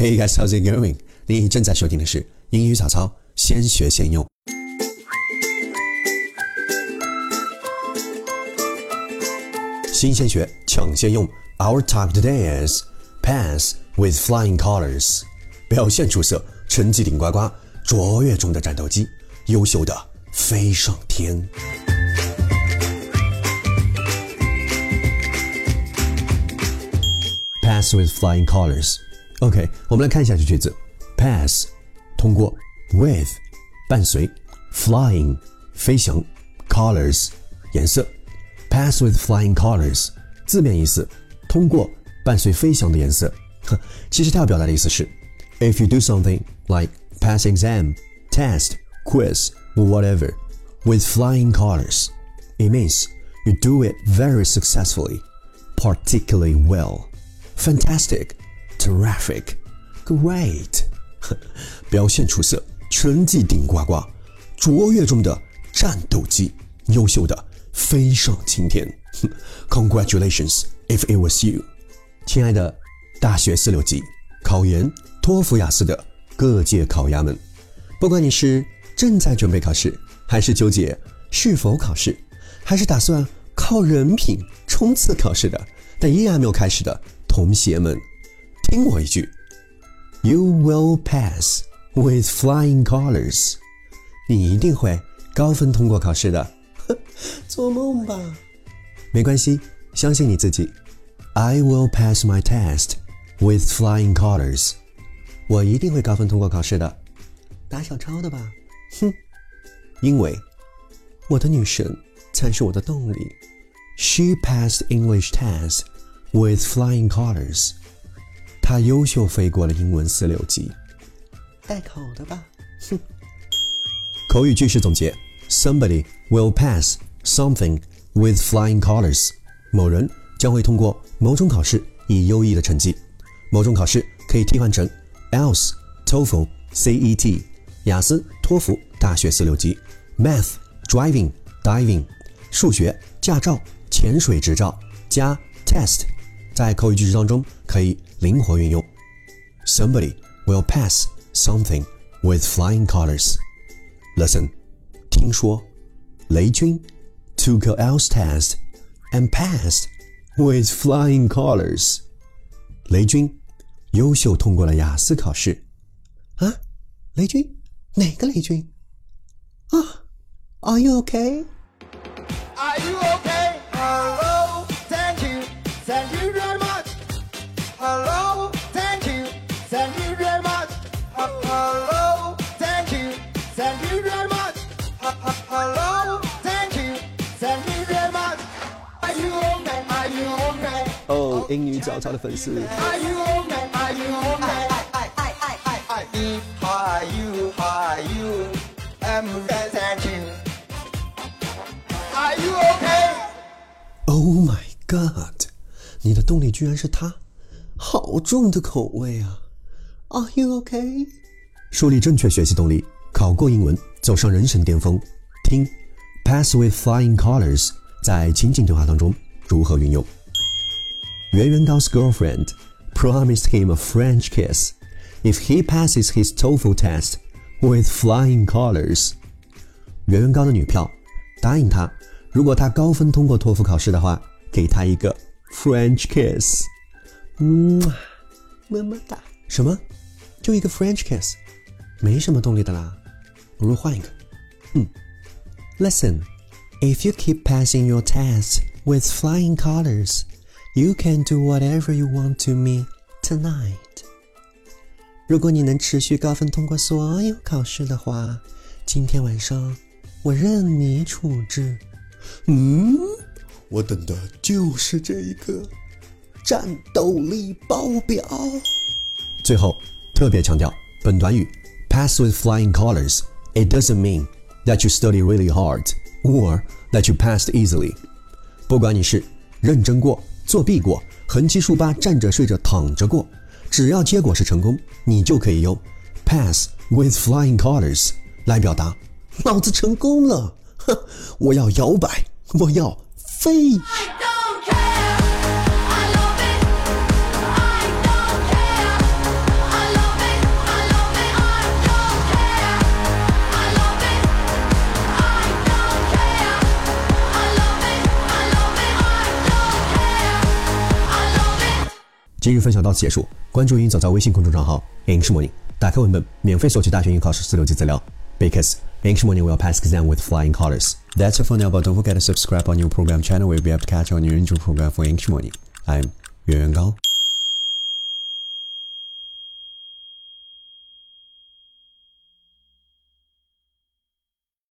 Hey guys, how's it going? 你正在收听的是英语早操，先学先用。新鲜学，抢先用。Our topic today is pass with flying colors，表现出色，成绩顶呱呱，卓越中的战斗机，优秀的飞上天。Pass with flying colors。OK，我们来看一下这句子。Pass 通过，with 伴随，flying 飞翔，colors 颜色。Pass with flying colors 字面意思，通过伴随飞翔的颜色。呵，其实它要表达的意思是，if you do something like pass exam, test, quiz, or whatever with flying colors, it means you do it very successfully, particularly well. Fantastic, Terrific, great，表现出色，成绩顶呱呱，卓越中的战斗机，优秀的飞上青天。Congratulations if it was you，亲爱的大学四六级、考研、托福、雅思的各界考鸭们，不管你是正在准备考试，还是纠结是否考试，还是打算靠人品冲刺考试的，但依然没有开始的。同学们，听我一句，You will pass with flying colors。你一定会高分通过考试的。做梦吧，没关系，相信你自己。I will pass my test with flying colors。我一定会高分通过考试的。打小抄的吧？哼，因为我的女神才是我的动力。She passed English test。with flying colors， 他优秀飞过了英文四六级。带口的吧，哼。口语句式总结：Somebody will pass something with flying colors。某人将会通过某种考试以优异的成绩。某种考试可以替换成 else、TOEFL、CET、雅思、托福、大学四六级、Math、Driving、Diving、数学、驾照、潜水执照加 Test。在口语句式当中可以灵活运用。Somebody will pass something with flying colors. Listen，听说雷军 took a IELTS test and passed with flying colors. 雷军优秀通过了雅思考试。啊，雷军？哪个雷军？啊，Are you okay? thank you very much. Hello, thank you, thank you very much. H- Hello, thank you, thank you very much. H- h- Hello, thank you, thank you very much. Are you okay? Are you okay? 哦，英语早操的粉丝。 Are you okay? Are you okay? I, I, I, I, I, I. How are you? How are you? I'm okay, thank you. Are you okay? Oh my god！ 你的动力居然是他，好重的口味啊！Are you OK？树立正确学习动力，考过英文，走上人生巅峰。听，Pass with flying colors，在情景对话当中如何运用？圆圆高 's girlfriend promised him a French kiss if he passes his TOEFL test with flying colors。圆圆高的女票答应他，如果他高分通过托福考试的话，给他一个 French kiss。嗯，么么哒。什么？就一个 French kiss，没什么动力的啦。不如换一个。嗯，Listen, if you keep passing your tests with flying colors, you can do whatever you want to me tonight. 如果你能持续高分通过所有考试的话，今天晚上我任你处置。嗯， 我等的就是这一个战斗力爆表。最后特别强调，本短语 pass with flying colors. It doesn't mean that you study really hard or that you passed easily. 不管你是认真过、作弊过、横七竖八、站着睡着、躺着过，只要结果是成功，你就可以用 pass with flying colors 来表达。老子成功了，哼！我要摇摆，我要飞。今日分享到此结束。关注云走在微信公众账号 in this morning 打开文本免费索取大学英语考试四六级资料。Because English Morning will pass exam with flying colors. That's it for now, but don't forget to subscribe on your program channel. where We'll be able to catch our new intro program for English Morning. I'm Yuan Gao.